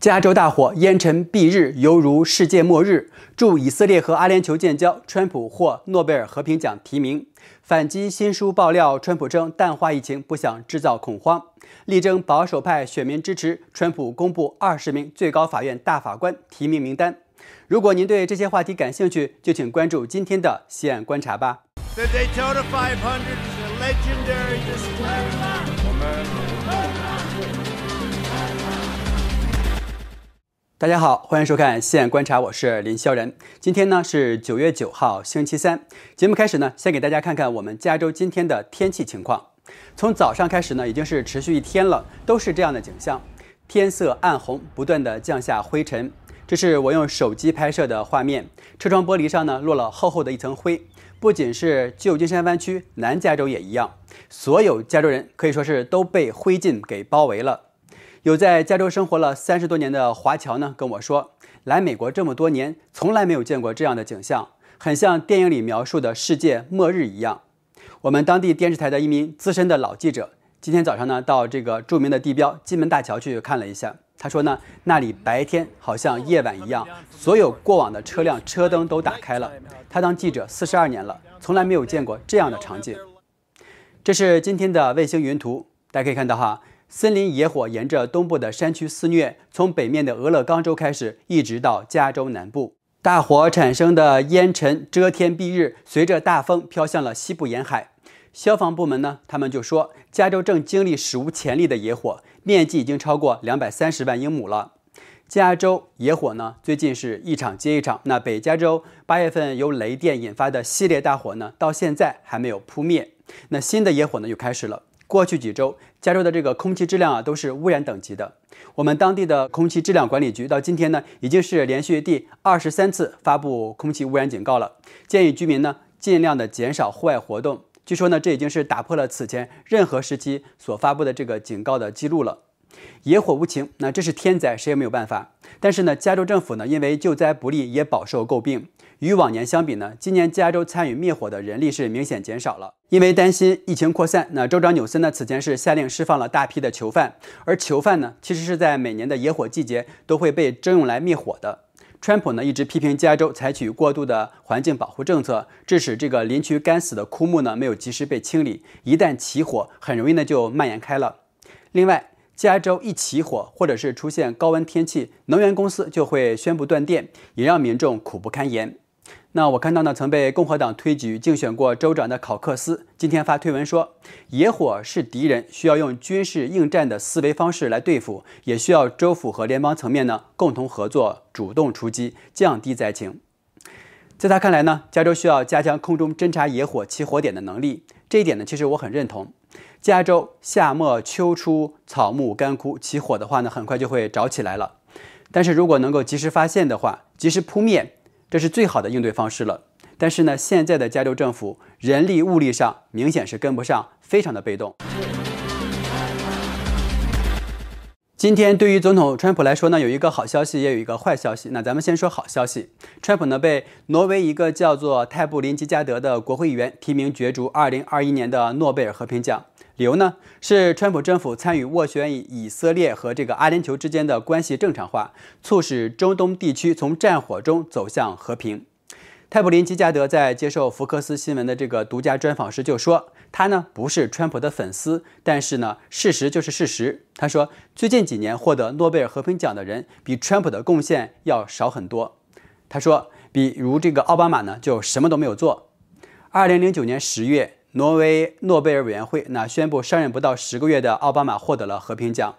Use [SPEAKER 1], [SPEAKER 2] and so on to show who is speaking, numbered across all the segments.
[SPEAKER 1] 加州大火，烟尘蔽日，犹如世界末日。驻以色列和阿联酋建交，川普获诺贝尔和平奖提名。反击新书爆料，川普称淡化疫情，不想制造恐慌。力争保守派选民支持，川普公布二十名最高法院大法官提名名单。如果您对这些话题感兴趣，就请关注今天的西岸观察吧。大家好，欢迎收看《西安观察》，我是林霄然。今天呢是九月九号，星期三。节目开始呢，先给大家看看我们加州今天的天气情况。从早上开始呢，已经是持续一天了，都是这样的景象：天色暗红，不断的降下灰尘。这是我用手机拍摄的画面，车窗玻璃上呢落了厚厚的一层灰。不仅是旧金山湾区，南加州也一样，所有加州人可以说是都被灰烬给包围了。有在加州生活了三十多年的华侨呢，跟我说，来美国这么多年，从来没有见过这样的景象，很像电影里描述的世界末日一样。我们当地电视台的一名资深的老记者，今天早上呢，到这个著名的地标金门大桥去看了一下，他说呢，那里白天好像夜晚一样，所有过往的车辆车灯都打开了。他当记者四十二年了，从来没有见过这样的场景。这是今天的卫星云图，大家可以看到哈。森林野火沿着东部的山区肆虐，从北面的俄勒冈州开始，一直到加州南部。大火产生的烟尘遮天蔽日，随着大风飘向了西部沿海。消防部门呢，他们就说，加州正经历史无前例的野火，面积已经超过两百三十万英亩了。加州野火呢，最近是一场接一场。那北加州八月份由雷电引发的系列大火呢，到现在还没有扑灭。那新的野火呢，又开始了。过去几周，加州的这个空气质量啊都是污染等级的。我们当地的空气质量管理局到今天呢，已经是连续第二十三次发布空气污染警告了，建议居民呢尽量的减少户外活动。据说呢，这已经是打破了此前任何时期所发布的这个警告的记录了。野火无情，那这是天灾，谁也没有办法。但是呢，加州政府呢，因为救灾不力，也饱受诟病。与往年相比呢，今年加州参与灭火的人力是明显减少了。因为担心疫情扩散，那州长纽森呢此前是下令释放了大批的囚犯，而囚犯呢其实是在每年的野火季节都会被征用来灭火的。川普呢一直批评加州采取过度的环境保护政策，致使这个林区干死的枯木呢没有及时被清理，一旦起火，很容易呢就蔓延开了。另外，加州一起火或者是出现高温天气，能源公司就会宣布断电，也让民众苦不堪言。那我看到呢，曾被共和党推举竞选过州长的考克斯今天发推文说，野火是敌人，需要用军事应战的思维方式来对付，也需要州府和联邦层面呢共同合作，主动出击，降低灾情。在他看来呢，加州需要加强空中侦察野火起火点的能力，这一点呢，其实我很认同。加州夏末秋初草木干枯，起火的话呢，很快就会着起来了。但是如果能够及时发现的话，及时扑灭。这是最好的应对方式了，但是呢，现在的加州政府人力物力上明显是跟不上，非常的被动。今天对于总统川普来说呢，有一个好消息，也有一个坏消息。那咱们先说好消息，川普呢被挪威一个叫做泰布林吉加德的国会议员提名角逐2021年的诺贝尔和平奖。理由呢是川普政府参与斡旋以色列和这个阿联酋之间的关系正常化，促使中东地区从战火中走向和平。泰普林吉加德在接受福克斯新闻的这个独家专访时就说，他呢不是川普的粉丝，但是呢事实就是事实。他说，最近几年获得诺贝尔和平奖的人比川普的贡献要少很多。他说，比如这个奥巴马呢就什么都没有做。二零零九年十月。挪威诺贝尔委员会那宣布上任不到十个月的奥巴马获得了和平奖。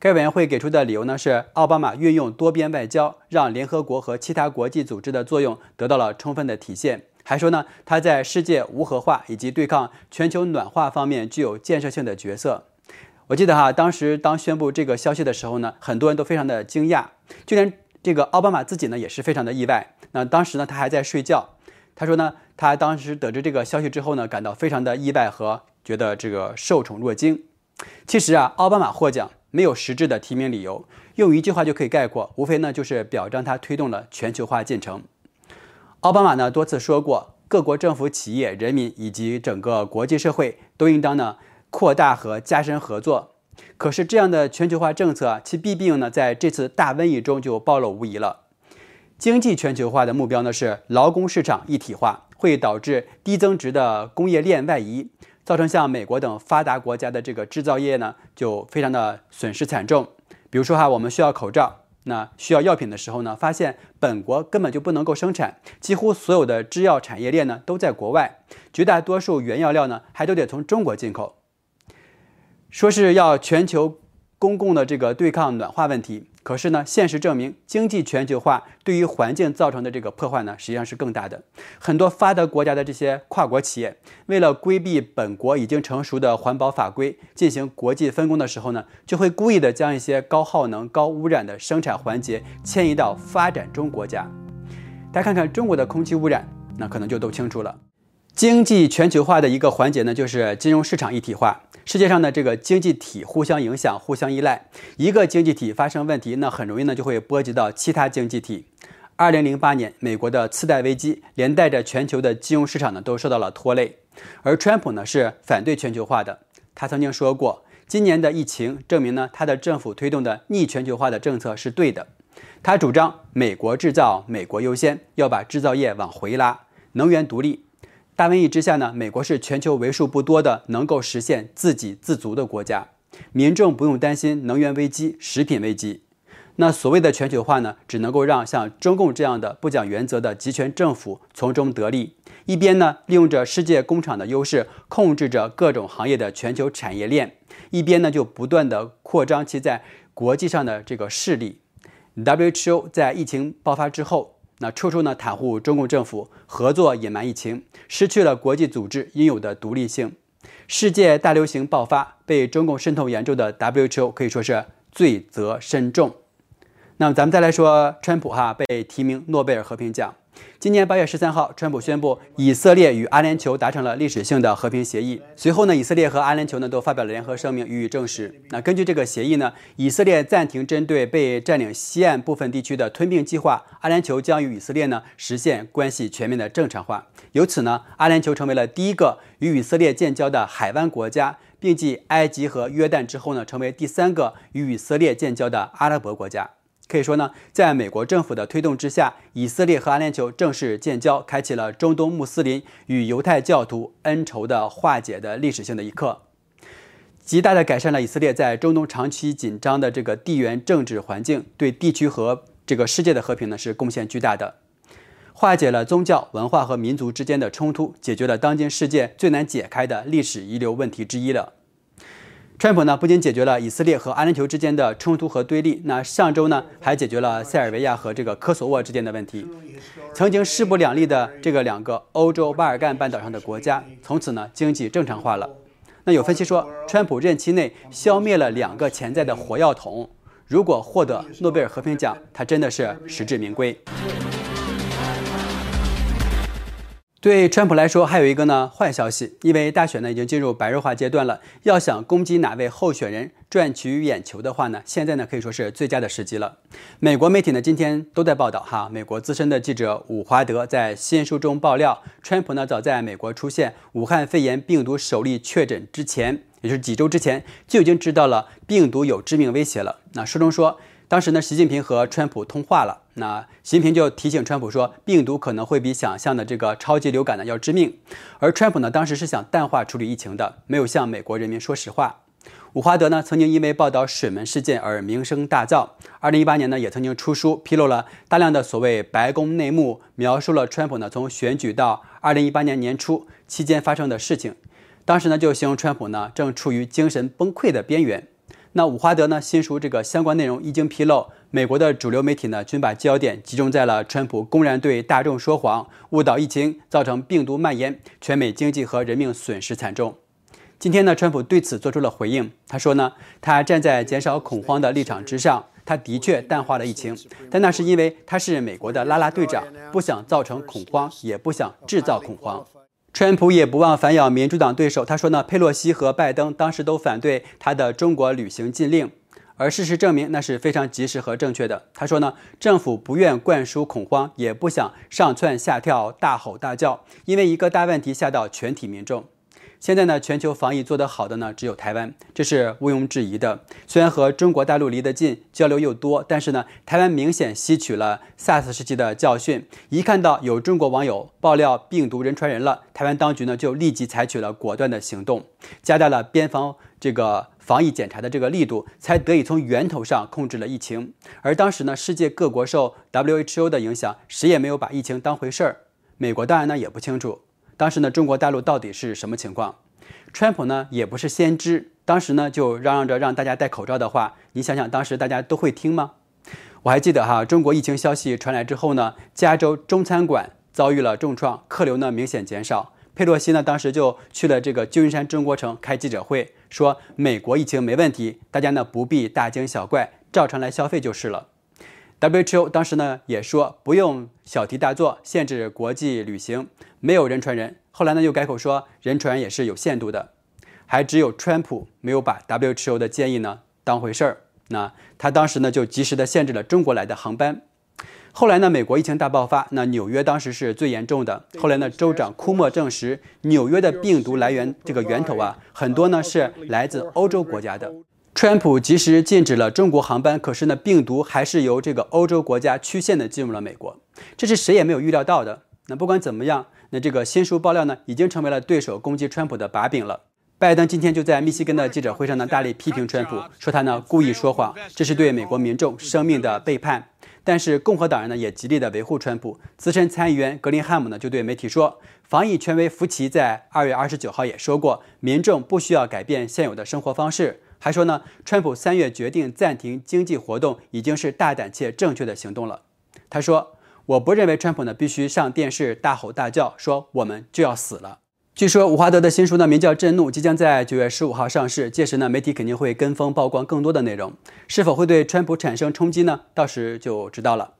[SPEAKER 1] 该委员会给出的理由呢是奥巴马运用多边外交，让联合国和其他国际组织的作用得到了充分的体现。还说呢他在世界无核化以及对抗全球暖化方面具有建设性的角色。我记得哈，当时当宣布这个消息的时候呢，很多人都非常的惊讶，就连这个奥巴马自己呢也是非常的意外。那当时呢他还在睡觉。他说呢，他当时得知这个消息之后呢，感到非常的意外和觉得这个受宠若惊。其实啊，奥巴马获奖没有实质的提名理由，用一句话就可以概括，无非呢就是表彰他推动了全球化进程。奥巴马呢多次说过，各国政府、企业、人民以及整个国际社会都应当呢扩大和加深合作。可是这样的全球化政策，其弊病呢，在这次大瘟疫中就暴露无遗了。经济全球化的目标呢是劳工市场一体化，会导致低增值的工业链外移，造成像美国等发达国家的这个制造业呢就非常的损失惨重。比如说哈，我们需要口罩，那需要药品的时候呢，发现本国根本就不能够生产，几乎所有的制药产业链呢都在国外，绝大多数原药料呢还都得从中国进口。说是要全球公共的这个对抗暖化问题，可是呢，现实证明，经济全球化对于环境造成的这个破坏呢，实际上是更大的。很多发达国家的这些跨国企业，为了规避本国已经成熟的环保法规，进行国际分工的时候呢，就会故意的将一些高耗能、高污染的生产环节迁移到发展中国家。大家看看中国的空气污染，那可能就都清楚了。经济全球化的一个环节呢，就是金融市场一体化。世界上的这个经济体互相影响、互相依赖，一个经济体发生问题，那很容易呢就会波及到其他经济体。二零零八年美国的次贷危机，连带着全球的金融市场呢都受到了拖累。而川普呢是反对全球化的，他曾经说过，今年的疫情证明呢他的政府推动的逆全球化的政策是对的。他主张美国制造、美国优先，要把制造业往回拉，能源独立。大瘟疫之下呢，美国是全球为数不多的能够实现自给自足的国家，民众不用担心能源危机、食品危机。那所谓的全球化呢，只能够让像中共这样的不讲原则的集权政府从中得利，一边呢利用着世界工厂的优势，控制着各种行业的全球产业链，一边呢就不断的扩张其在国际上的这个势力。WHO 在疫情爆发之后。那处处呢袒护中共政府，合作隐瞒疫情，失去了国际组织应有的独立性。世界大流行爆发，被中共渗透严重的 WHO 可以说是罪责深重。那么咱们再来说川普哈被提名诺贝尔和平奖。今年八月十三号，川普宣布以色列与阿联酋达成了历史性的和平协议。随后呢，以色列和阿联酋呢都发表了联合声明予以证实。那根据这个协议呢，以色列暂停针对被占领西岸部分地区的吞并计划，阿联酋将与以色列呢实现关系全面的正常化。由此呢，阿联酋成为了第一个与以色列建交的海湾国家，并继埃及和约旦之后呢，成为第三个与以色列建交的阿拉伯国家。可以说呢，在美国政府的推动之下，以色列和阿联酋正式建交，开启了中东穆斯林与犹太教徒恩仇的化解的历史性的一刻，极大的改善了以色列在中东长期紧张的这个地缘政治环境，对地区和这个世界的和平呢是贡献巨大的，化解了宗教、文化和民族之间的冲突，解决了当今世界最难解开的历史遗留问题之一了。川普呢不仅解决了以色列和阿联酋之间的冲突和对立，那上周呢还解决了塞尔维亚和这个科索沃之间的问题。曾经势不两立的这个两个欧洲巴尔干半岛上的国家，从此呢经济正常化了。那有分析说，川普任期内消灭了两个潜在的火药桶，如果获得诺贝尔和平奖，他真的是实至名归。对川普来说，还有一个呢坏消息，因为大选呢已经进入白热化阶段了。要想攻击哪位候选人赚取眼球的话呢，现在呢可以说是最佳的时机了。美国媒体呢今天都在报道哈，美国资深的记者伍华德在新书中爆料，川普呢早在美国出现武汉肺炎病毒首例确诊之前，也就是几周之前就已经知道了病毒有致命威胁了。那书中说。当时呢，习近平和川普通话了。那习近平就提醒川普说，病毒可能会比想象的这个超级流感呢要致命。而川普呢，当时是想淡化处理疫情的，没有向美国人民说实话。伍华德呢，曾经因为报道水门事件而名声大噪。二零一八年呢，也曾经出书披露了大量的所谓白宫内幕，描述了川普呢从选举到二零一八年年初期间发生的事情。当时呢，就形容川普呢正处于精神崩溃的边缘。那伍华德呢？新书这个相关内容一经披露，美国的主流媒体呢，均把焦点集中在了川普公然对大众说谎、误导疫情，造成病毒蔓延，全美经济和人命损失惨重。今天呢，川普对此做出了回应，他说呢，他站在减少恐慌的立场之上，他的确淡化了疫情，但那是因为他是美国的拉拉队长，不想造成恐慌，也不想制造恐慌。川普也不忘反咬民主党对手。他说呢，佩洛西和拜登当时都反对他的中国旅行禁令，而事实证明那是非常及时和正确的。他说呢，政府不愿灌输恐慌，也不想上蹿下跳、大吼大叫，因为一个大问题吓到全体民众。现在呢，全球防疫做得好的呢，只有台湾，这是毋庸置疑的。虽然和中国大陆离得近，交流又多，但是呢，台湾明显吸取了 SARS 时期的教训。一看到有中国网友爆料病毒人传人了，台湾当局呢就立即采取了果断的行动，加大了边防这个防疫检查的这个力度，才得以从源头上控制了疫情。而当时呢，世界各国受 WHO 的影响，谁也没有把疫情当回事儿。美国当然呢也不清楚。当时呢，中国大陆到底是什么情况？川普呢也不是先知，当时呢就嚷嚷着让大家戴口罩的话，你想想当时大家都会听吗？我还记得哈，中国疫情消息传来之后呢，加州中餐馆遭遇了重创，客流呢明显减少。佩洛西呢当时就去了这个旧金山中国城开记者会，说美国疫情没问题，大家呢不必大惊小怪，照常来消费就是了。WHO 当时呢也说不用小题大做，限制国际旅行，没有人传人。后来呢又改口说人传人也是有限度的，还只有川普没有把 WHO 的建议呢当回事儿。那他当时呢就及时的限制了中国来的航班。后来呢美国疫情大爆发，那纽约当时是最严重的。后来呢州长库莫证实纽约的病毒来源这个源头啊很多呢是来自欧洲国家的。川普及时禁止了中国航班，可是呢，病毒还是由这个欧洲国家曲线的进入了美国，这是谁也没有预料到的。那不管怎么样，那这个新书爆料呢，已经成为了对手攻击川普的把柄了。拜登今天就在密西根的记者会上呢，大力批评川普，说他呢故意说谎，这是对美国民众生命的背叛。但是共和党人呢也极力的维护川普。资深参议员格林汉姆呢就对媒体说，防疫权威福奇在二月二十九号也说过，民众不需要改变现有的生活方式。还说呢，川普三月决定暂停经济活动，已经是大胆且正确的行动了。他说：“我不认为川普呢必须上电视大吼大叫，说我们就要死了。”据说伍华德的新书呢名叫《震怒》，即将在九月十五号上市，届时呢媒体肯定会跟风曝光更多的内容，是否会对川普产生冲击呢？到时就知道了。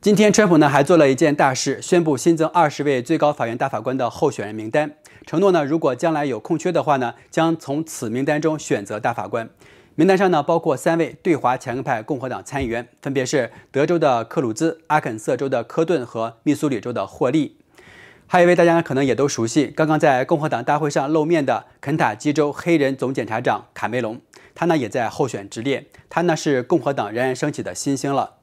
[SPEAKER 1] 今天，川普呢还做了一件大事，宣布新增二十位最高法院大法官的候选人名单，承诺呢，如果将来有空缺的话呢，将从此名单中选择大法官。名单上呢包括三位对华强硬派共和党参议员，分别是德州的克鲁兹、阿肯色州的科顿和密苏里州的霍利。还有一位大家可能也都熟悉，刚刚在共和党大会上露面的肯塔基州黑人总检察长卡梅隆，他呢也在候选之列，他呢是共和党冉冉升起的新星了。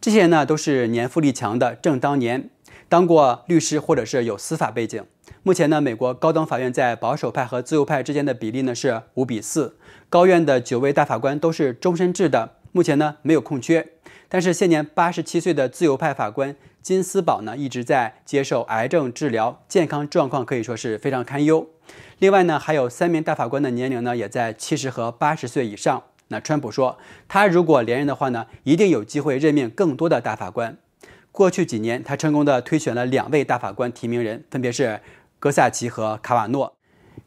[SPEAKER 1] 这些人呢都是年富力强的，正当年，当过律师或者是有司法背景。目前呢，美国高等法院在保守派和自由派之间的比例呢是五比四。高院的九位大法官都是终身制的，目前呢没有空缺。但是现年八十七岁的自由派法官金斯堡呢一直在接受癌症治疗，健康状况可以说是非常堪忧。另外呢，还有三名大法官的年龄呢也在七十和八十岁以上。那川普说，他如果连任的话呢，一定有机会任命更多的大法官。过去几年，他成功的推选了两位大法官提名人，分别是戈萨奇和卡瓦诺。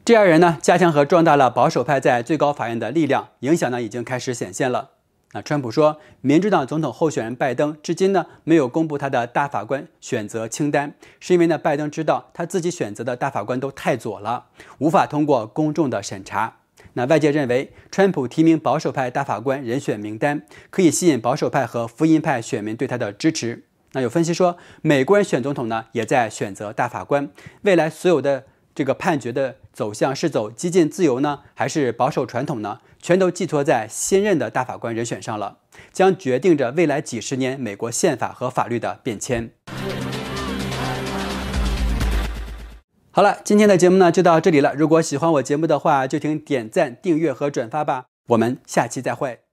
[SPEAKER 1] 这二人呢，加强和壮大了保守派在最高法院的力量，影响呢已经开始显现了。那川普说，民主党总统候选人拜登至今呢没有公布他的大法官选择清单，是因为呢拜登知道他自己选择的大法官都太左了，无法通过公众的审查。那外界认为，川普提名保守派大法官人选名单可以吸引保守派和福音派选民对他的支持。有分析说，美国人选总统呢，也在选择大法官。未来所有的这个判决的走向是走激进自由呢，还是保守传统呢？全都寄托在新任的大法官人选上了，将决定着未来几十年美国宪法和法律的变迁。好了，今天的节目呢就到这里了。如果喜欢我节目的话，就请点赞、订阅和转发吧。我们下期再会。